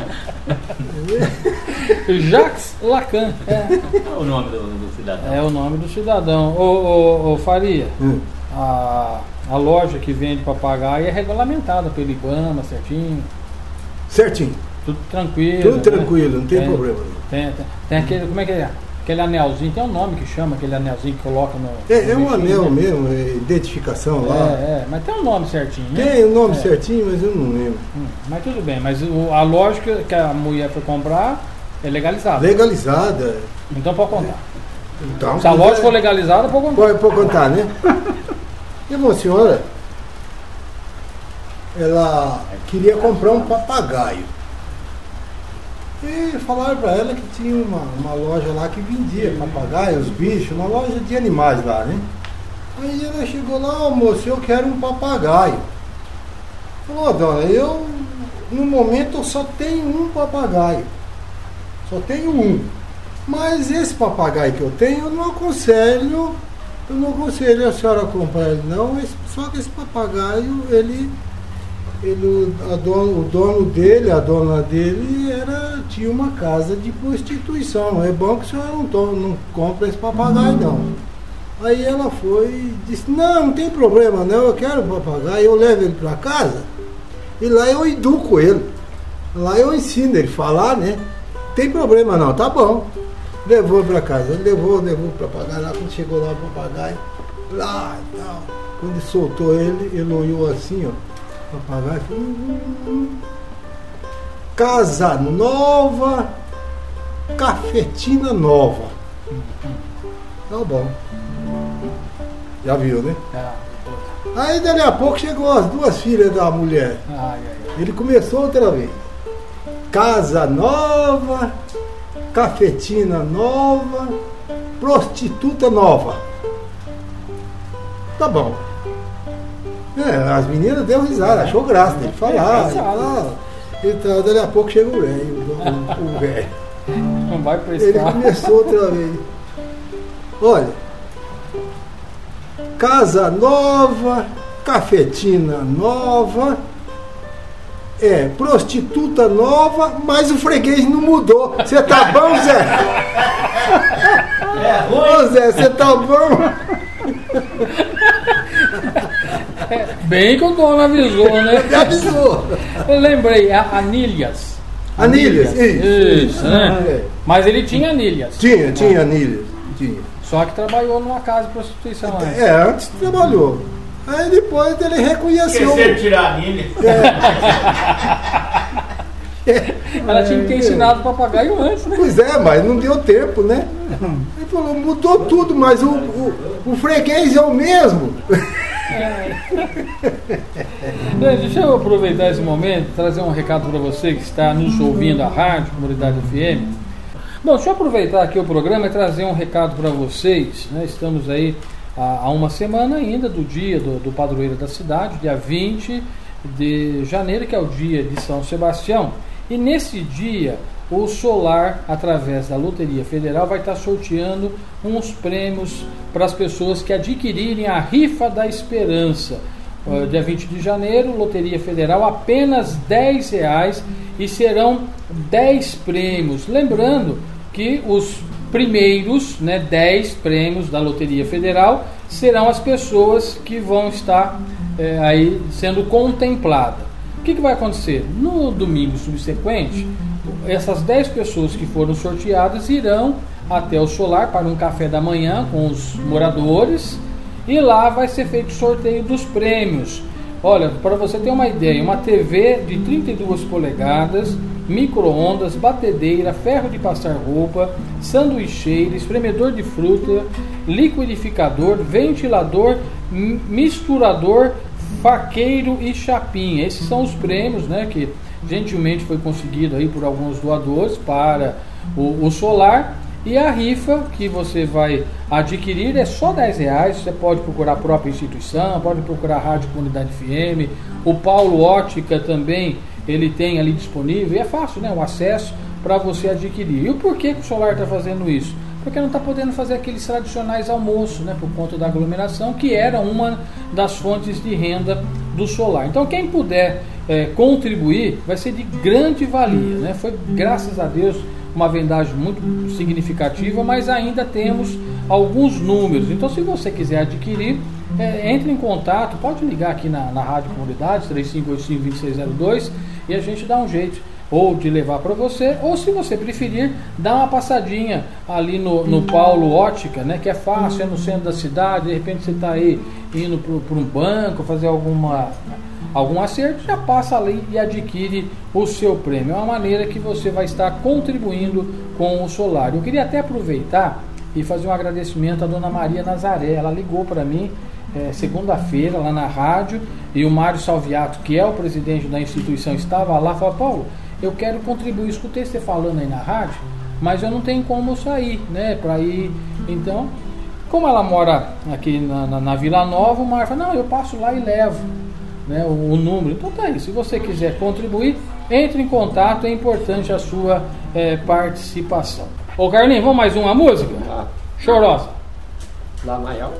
Jacques Lacan. É, é o nome do, do cidadão? é o nome do cidadão. Ô, ô, ô, Faria, Hum. a, a loja que vende papagaio é regulamentada pelo IBAMA, certinho. Certinho. Tudo tranquilo. Tudo né? tranquilo, não tem problema. não. Tem, tem, tem aquele, como é que é? Aquele anelzinho, tem um nome que chama aquele anelzinho que coloca no. É, é no um bichinho, anel né? mesmo, é identificação lá. É, é, mas tem um nome certinho, né? Tem o nome É. certinho, mas eu não lembro. Hum, Mas tudo bem, mas o- a loja que- que a mulher foi comprar é legalizada. Legalizada. Então pode contar. Então, Se a loja for legalizada, pode contar. Pode, pode contar, né? E uma senhora, ela queria comprar um papagaio. E falaram para ela que tinha uma, uma loja lá que vendia papagaios, bichos, uma loja de animais lá, né? Aí ela chegou lá, ô moço, eu quero um papagaio. Falou, "Ô, dona, eu no momento eu só tenho um papagaio. Só tenho um. Mas esse papagaio que eu tenho, eu não aconselho, eu não aconselho a senhora comprar ele não, só que esse papagaio, ele, ele a dono- o dono dele, a dona dele, era, tinha uma casa de prostituição. É bom que a senhora não, não compra esse papagaio não. Aí ela foi e disse, não, não tem problema não, eu quero o papagaio, eu levo ele para casa e lá eu educo ele. Lá eu ensino ele a falar, né? Tem problema não, tá bom. Levou para casa, levou, levou para papagaio lá, quando chegou lá o papagaio, lá e tal. Quando soltou ele, ele olhou assim, ó, o papagaio falou, "Hum, hum, hum. Casa nova, cafetina nova. Tá bom. Já viu, né? Aí dali a pouco chegou as duas filhas da mulher. Ele começou outra vez. casa nova, cafetina nova, prostituta nova. Tá bom. É, as meninas deu risada, achou graça dele falar. É, e tal. Então, dali a pouco chega o velho, o- o velho. Não vai Ele prestar. começou outra vez. Olha, casa nova, cafetina nova, é, prostituta nova, mas o freguês não mudou. Você tá bom, Zé? É Ô Zé, você tá bom? Bem que o dono avisou, né? Me avisou. Eu lembrei, a Anilhas. Anilhas, isso. Isso, né? É. Mas ele tinha anilhas. Tinha, tinha anilhas. Tinha. Só que trabalhou numa casa de prostituição antes. É, antes trabalhou. Aí depois ele reconheceu. Esquecer de tirar anilha. Ela tinha que ter ensinado o papagaio antes, né? Pois é, mas não deu tempo, né? Ele falou, mudou tudo, mas o, o, o freguês é o mesmo. Gente, Deixa eu aproveitar esse momento trazer um recado para você que está nos ouvindo a rádio, Comunidade FM. Bom, deixa eu aproveitar aqui o programa e trazer um recado para vocês. né? Estamos aí há há uma semana ainda do dia do, do padroeiro da cidade, dia 20 de janeiro, que é o dia de São Sebastião. E nesse dia, o Solar, através da Loteria Federal, vai estar sorteando uns prêmios para as pessoas que adquirirem a Rifa da Esperança. Dia 20 de janeiro, Loteria Federal, apenas 10 reais e serão 10 prêmios. Lembrando que os primeiros né, 10 prêmios da Loteria Federal serão as pessoas que vão estar eh, aí sendo contempladas. O que, que vai acontecer? No domingo subsequente, essas 10 pessoas que foram sorteadas irão até o solar para um café da manhã com os moradores e lá vai ser feito o sorteio dos prêmios. Olha, para você ter uma ideia, uma TV de 32 polegadas, micro-ondas, batedeira, ferro de passar roupa, sanduicheira, espremedor de fruta, liquidificador, ventilador, misturador, faqueiro e chapinha. Esses são os prêmios né, que gentilmente foi conseguido aí por alguns doadores para o, o solar. E a rifa que você vai adquirir é só 10 reais. Você pode procurar a própria instituição, pode procurar a Rádio Comunidade FM. O Paulo Ótica também ele tem ali disponível. E é fácil, né? O acesso para você adquirir. E o porquê que o Solar está fazendo isso? Porque não está podendo fazer aqueles tradicionais almoços, né? Por conta da aglomeração, que era uma das fontes de renda do Solar. Então, quem puder eh, contribuir vai ser de grande valia, né? Foi graças a Deus uma vendagem muito significativa, mas ainda temos alguns números. Então, se você quiser adquirir, é, entre em contato, pode ligar aqui na, na Rádio Comunidades, 3585-2602, e a gente dá um jeito ou de levar para você, ou se você preferir, dá uma passadinha ali no, no Paulo Ótica, né, que é fácil, é no centro da cidade, de repente você está aí indo para um banco, fazer alguma algum acerto, já passa ali e adquire o seu prêmio. É uma maneira que você vai estar contribuindo com o solar. Eu queria até aproveitar e fazer um agradecimento à dona Maria Nazaré. Ela ligou para mim é, segunda-feira lá na rádio e o Mário Salviato, que é o presidente da instituição, estava lá. Falou: Paulo, eu quero contribuir. Escutei você falando aí na rádio, mas eu não tenho como sair, né? Para ir. Então, como ela mora aqui na, na, na Vila Nova, o Mário falou: não, eu passo lá e levo né, o, o número. Então tá aí, se você quiser contribuir, entre em contato, é importante a sua eh, participação. Ô Carlinhos, vamos mais uma música? Lá, Chorosa. lá maior.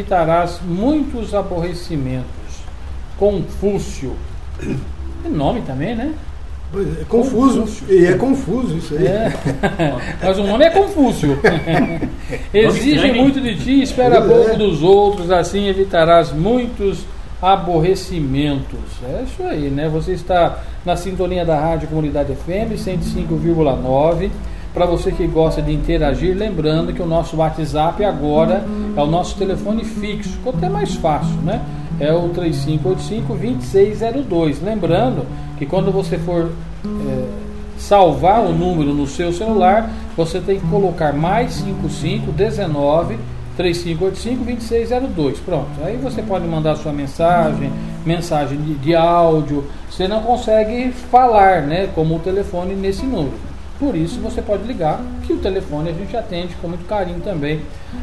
Evitarás muitos aborrecimentos. Confúcio. Tem nome também, né? Pois é, confuso. Confúcio. E é confuso isso aí. É. Mas o nome é Confúcio. Exige muito de ti e espera é. pouco dos outros, assim evitarás muitos aborrecimentos. É isso aí, né? Você está na sintonia da Rádio Comunidade FM 105,9. Para você que gosta de interagir, lembrando que o nosso WhatsApp agora é o nosso telefone fixo, ficou até mais fácil, né? É o 3585-2602. Lembrando que quando você for é, salvar o número no seu celular, você tem que colocar mais 5519 3585 2602. Pronto. Aí você pode mandar sua mensagem, mensagem de, de áudio. Você não consegue falar, né, como o telefone nesse número. Por isso você pode ligar, que o telefone a gente atende com muito carinho também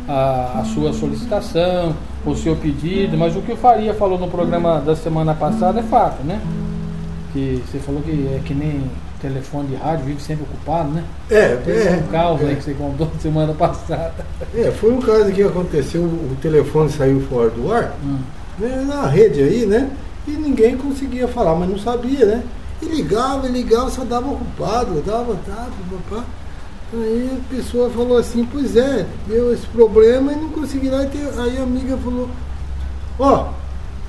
a, a sua solicitação, o seu pedido. Mas o que o Faria falou no programa da semana passada é fato, né? Que você falou que é que nem telefone de rádio, vive sempre ocupado, né? É, Teve é, um caos aí é. que você contou semana passada. É, foi um caso que aconteceu, o telefone saiu fora do ar, Hum. né, na rede aí, né? E ninguém conseguia falar, mas não sabia, né? E ligava, e ligava, só dava ocupado, dava, dava, papá. Aí a pessoa falou assim, pois é, deu esse problema e não consegui lá. Aí a amiga falou, ó,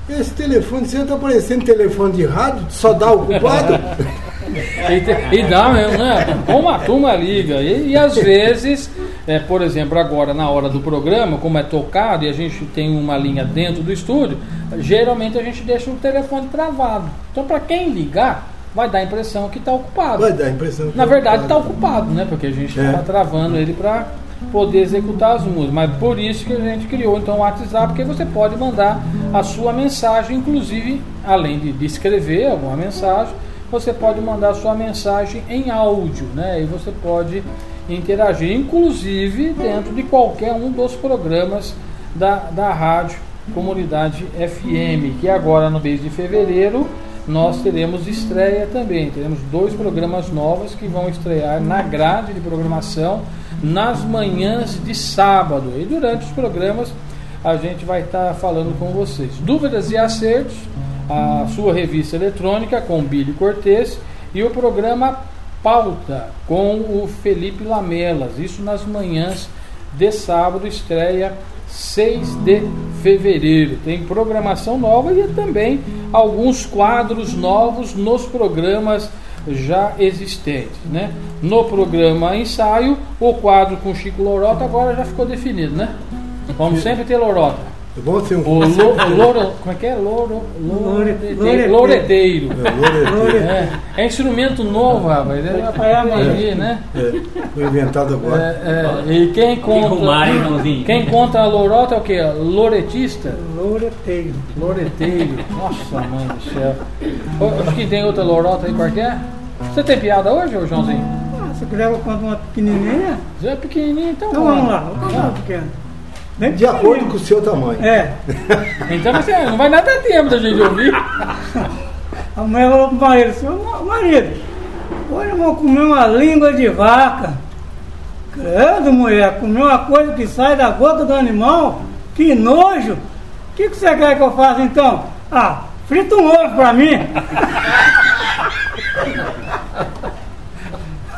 esse telefone seu tá parecendo telefone de rádio, só dá ocupado. E, e dá mesmo, né? Como a turma liga. E, e às vezes, é, por exemplo, agora na hora do programa, como é tocado e a gente tem uma linha dentro do estúdio, geralmente a gente deixa o telefone travado. Então, para quem ligar, vai dar a impressão que está ocupado. Vai dar a impressão que Na tá verdade, está ocupado. ocupado, né? Porque a gente É. está travando ele para poder executar as músicas. Mas por isso que a gente criou então o WhatsApp, porque você pode mandar a sua mensagem, inclusive, além de, de escrever alguma mensagem, você pode mandar a sua mensagem em áudio, né? E você pode interagir, inclusive dentro de qualquer um dos programas da, da rádio Comunidade FM, que agora no mês de fevereiro nós teremos estreia também. Teremos dois programas novos que vão estrear na grade de programação nas manhãs de sábado. E durante os programas a gente vai estar falando com vocês. Dúvidas e acertos, a sua revista eletrônica com Billy Cortez e o programa Pauta com o Felipe Lamelas. Isso nas manhãs de sábado, estreia 6 de fevereiro. Tem programação nova e também alguns quadros novos nos programas já existentes. Né? No programa ensaio, o quadro com Chico Lorota agora já ficou definido, né? Vamos sempre ter Lorota. É bom ser um O lo, loro, como é que é? Loreteiro. Loreteiro. É. É, é instrumento novo, rapaz. É pra aprender, né? É, foi inventado agora. É, é, e quem conta, quem conta a lorota é o que? Loretista? Loreteiro. Loreteiro. Nossa, mãe do céu. Acho que tem outra lorota aí qualquer. Você tem piada hoje, ô Joãozinho? Ah, se quiser eu conto uma pequenininha, Já é pequenininho, então. então vamos lá. Vamos lá, pequeno. Bem De acordo com o seu tamanho. É. Então você, não vai dar até tempo da gente ouvir. A mulher falou pro marido, seu ma- marido, hoje vamos comer uma língua de vaca. Credo, mulher, comer uma coisa que sai da boca do animal? Que nojo! O que, que você quer que eu faça então? Ah, frita um ovo pra mim.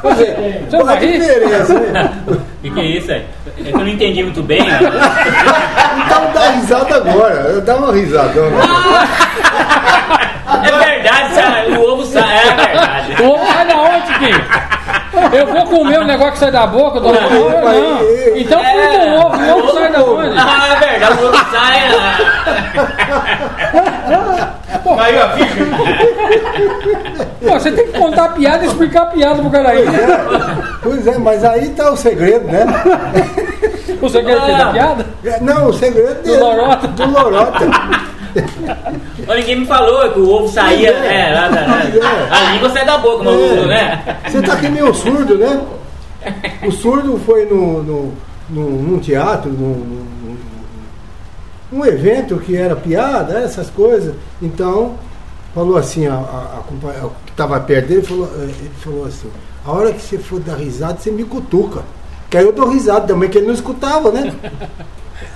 Quer dizer, qual a diferença? né? O que, que é isso aí? É que eu não entendi muito bem. ó. Então dá risada agora. Dá uma risadona. É verdade, sai- o ovo sai. É verdade. O ovo sai da onde, Chiquinho? Eu vou comer o negócio que sai da boca, dona Não, Maria? mas- Não. Então frita um ovo, o ovo sai da onde? Ah, é verdade, o ovo sai. ah. Caiu a ficha. Pô, você tem que contar a piada e explicar a piada pro cara aí. Pois é, mas aí tá o segredo, né? Você quer ter da piada? É, Não, o segredo Do lorota. Do lorota. Ó, Ninguém me falou que o ovo saía. É, lá da- é. a língua sai da boca, mas o ovo, né? Você tá que nem o surdo, né? O surdo foi no, no, no- num teatro, num, num- num- num evento que era piada, essas coisas. Então, falou assim, a, a, a o que estava perto dele falou, eh, ele falou assim, a hora que você for dar risada, você me cutuca. Que aí eu dou risada também, que ele não escutava, né?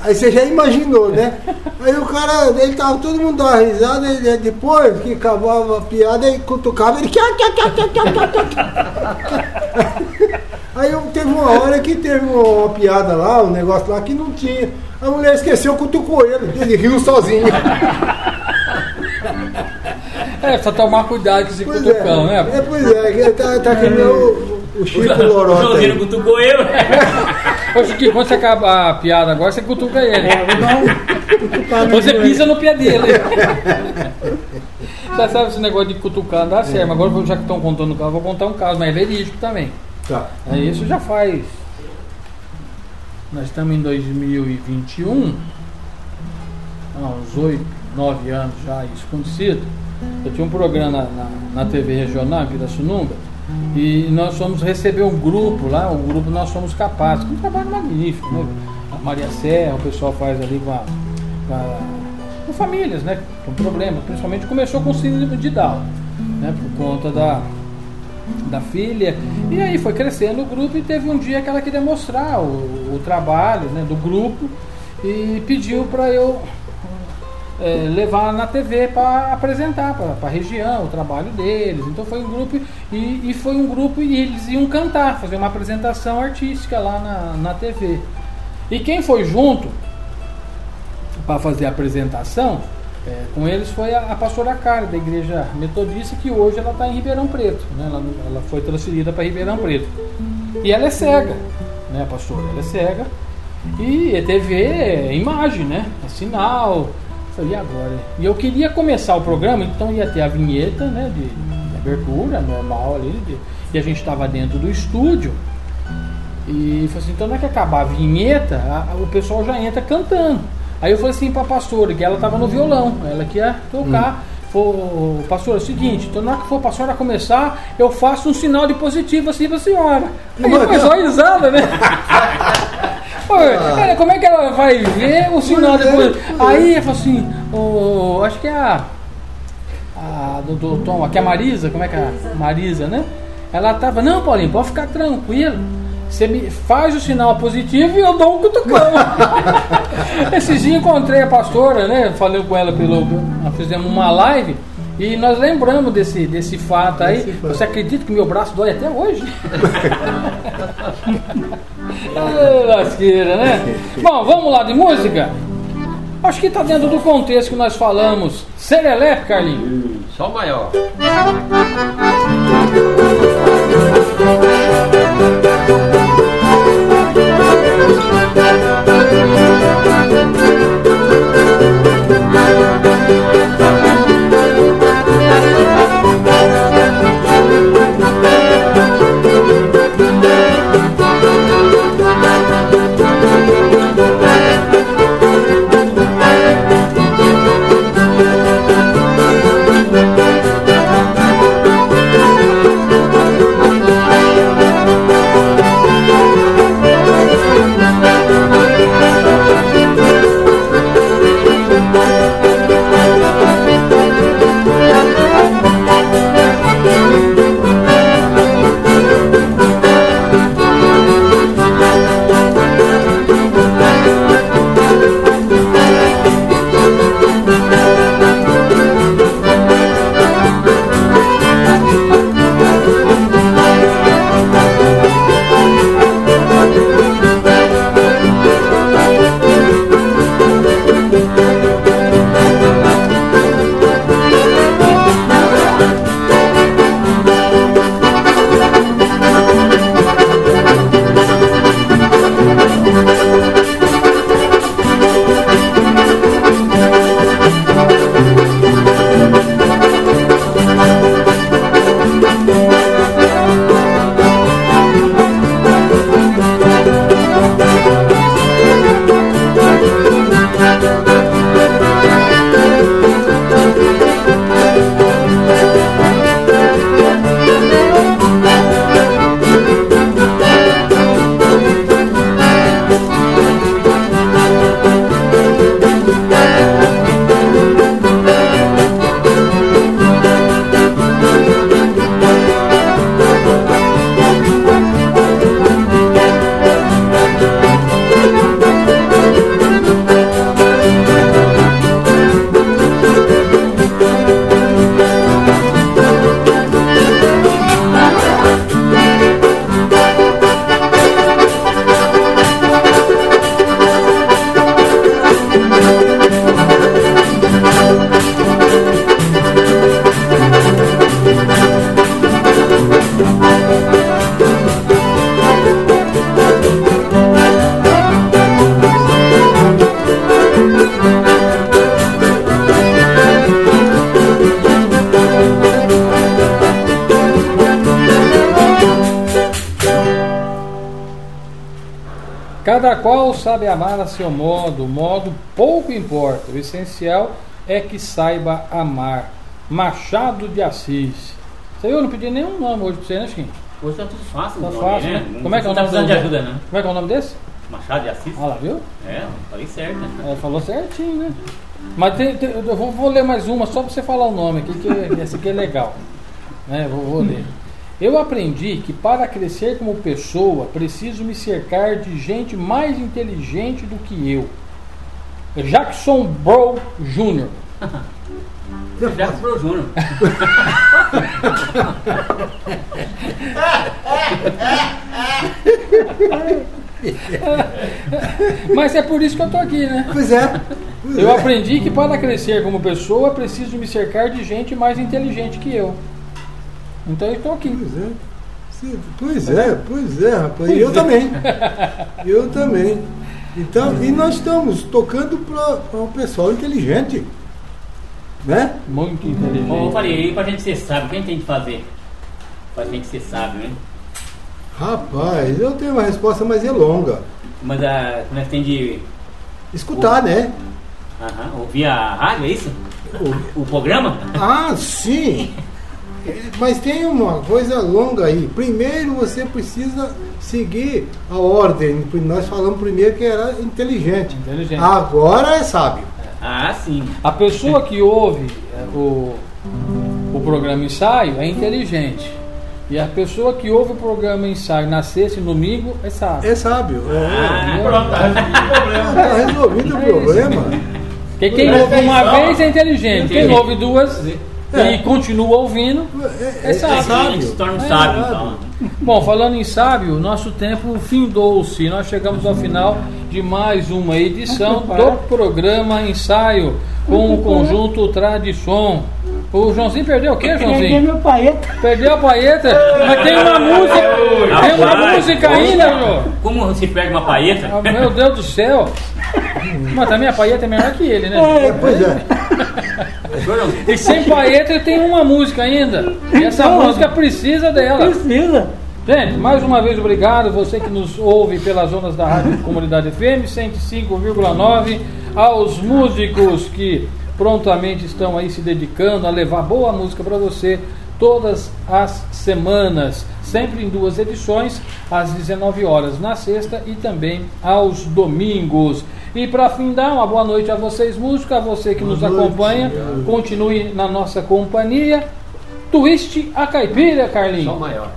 Aí você já imaginou, né? Aí o cara, ele tava todo mundo dando risada, ele, depois que acabava a piada, ele cutucava, ele. Aí teve uma hora que teve uma, piada lá, um negócio lá que não tinha. A mulher esqueceu, cutucou ele, ele riu sozinho. É, só tomar cuidado com esse Pois cutucão, é, né? é, pois é, tá, tá que nem o, o Chico O Lorota. Joãozinho aí. cutucou eu. Ô Chiquinho, quando você acaba a piada agora, você cutuca ele. É, cutucado no Você pisa no pé dele. Você sabe esse negócio de cutucar, dá certo. Mas agora, já que estão contando o caso, eu vou contar um caso, mas é verídico também. Tá. É, isso já faz. Nós estamos em 2021, há uns 8, 9 anos já isso acontecido. Eu tinha um programa na, na, na TV regional, em Pirassununga, e nós fomos receber um grupo lá, o grupo Nós Somos Capazes, um trabalho magnífico, né? A Maria Serra, o pessoal faz ali com, a, com, a- com famílias, né? Com problemas, principalmente começou com síndrome de Down, né? Por conta da, da filha. E aí foi crescendo o grupo e teve um dia que ela queria mostrar o, o trabalho né, do grupo e pediu para eu é, levar na TV para apresentar para a região o trabalho deles. Então foi um grupo e, e foi um grupo e eles iam cantar, fazer uma apresentação artística lá na, na TV. E quem foi junto para fazer a apresentação é, com eles foi a, a pastora Cara, da igreja metodista, que hoje ela está em Ribeirão Preto. Né? Ela, ela foi transferida para Ribeirão Preto. E ela é cega, né, pastora? Ela é cega. E TV é imagem, né? É sinal. Falei, e agora? E eu queria começar o programa, então ia ter a vinheta, né? De, de abertura, normal ali. de- e a gente estava dentro do estúdio. E falei assim, então não é que acabar a vinheta, a- a- o pessoal já entra cantando. Aí eu falei assim pra pastora, que ela estava no violão, ela que ia tocar. Falou, pastor, é o seguinte, então na hora que for a pastora começar, eu faço um sinal de positivo assim pra senhora. Aí começou a risada, né? Pô, cara, como é que ela vai ver o sinal de positivo? Aí eu falei assim, ô, acho que é a a do, do Tom, aqui é a Marisa, como é que é? a Marisa, né? Ela tava, não, Paulinho, pode ficar tranquilo. Você me faz o sinal positivo e eu dou um cutucão. Esses dias encontrei a pastora, né? Falei com ela pelo. Nós fizemos uma live e nós lembramos desse, desse fato aí. Você acredita que meu braço dói até hoje? Ah, lasqueira, né? Bom, vamos lá de música? Acho que está dentro do contexto que nós falamos. Serelepe, Carlinhos. Só o maior. Thank sabe amar a seu modo, o modo pouco importa. O essencial é que saiba amar. Machado de Assis. Isso aí eu não pedi nenhum nome hoje pra você, né, Chiquinho? Hoje tá tudo fácil, Tá nome, fácil, né? né? Como é que é o não nome tá precisando de ajuda, né? Como é que é o nome desse? Machado de Assis? Ah lá, viu? É, falei certo, né? É, falou certinho, né? Mas tem- tem- eu vou, vou ler mais uma só pra você falar o nome aqui, que essa aqui é legal. Né? Vou, vou ler. Eu aprendi que para crescer como pessoa preciso me cercar de gente mais inteligente do que eu. Jackson Bro Jr. Já pro Júnior. Mas é por isso que eu tô aqui, né? Pois é. Pois Eu é. aprendi que para crescer como pessoa preciso me cercar de gente mais inteligente que eu. Então eu estou aqui. Pois é. Sim, Pois é, pois é, rapaz. E eu também. Eu também. Então, e nós estamos tocando para o pessoal inteligente. Né? Muito inteligente. falei, e pra gente ser sábio, o que a gente tem que fazer? Pra gente ser sábio, né? Rapaz, eu tenho uma resposta, mas é longa. Mas a, como é que tem de Escutar, né? aham, ouvir a rádio, é isso? O programa? Ah, sim. Mas tem uma coisa longa aí. Primeiro você precisa seguir a ordem. Nós falamos primeiro que era inteligente. Inteligente. Agora é sábio. Ah, sim. A pessoa que ouve é, o, o programa ensaio é inteligente. E a pessoa que ouve o programa ensaio na sexta e no domingo é sábio. É sábio. É. Ah, Pronto, tá resolvido o problema. Tá resolvido o É problema. Porque quem ouve uma vez é inteligente. Quem ouve duas É. e continua ouvindo É, é sábio. a gente se torna um É, sábio, sábio. então. Bom, falando em sábio, nosso tempo findou-se. Nós chegamos ao final de mais uma edição do programa Ensaio com o conjunto Tradição. O Joãozinho perdeu o quê, Joãozinho? meu paeta. Perdeu a paeta? Mas tem uma música, tem uma música ainda, Jô. Como se perde uma paeta? Ah, Meu Deus do céu. Mas também a paeta é melhor que ele, né? É, pois é. E sem paeta ele tem uma música ainda. E essa Então, música precisa dela. Precisa. Gente, mais uma vez obrigado você que nos ouve pelas zonas da Rádio Comunidade FM 105,9, aos músicos que prontamente estão aí se dedicando a levar boa música para você todas as semanas, sempre em duas edições, às 19 horas na sexta e também aos domingos. E para findar, uma boa noite a vocês músicos, a você que nos Boa noite. acompanha, continue na nossa companhia. Twist a caipira, Carlinhos. Só maior.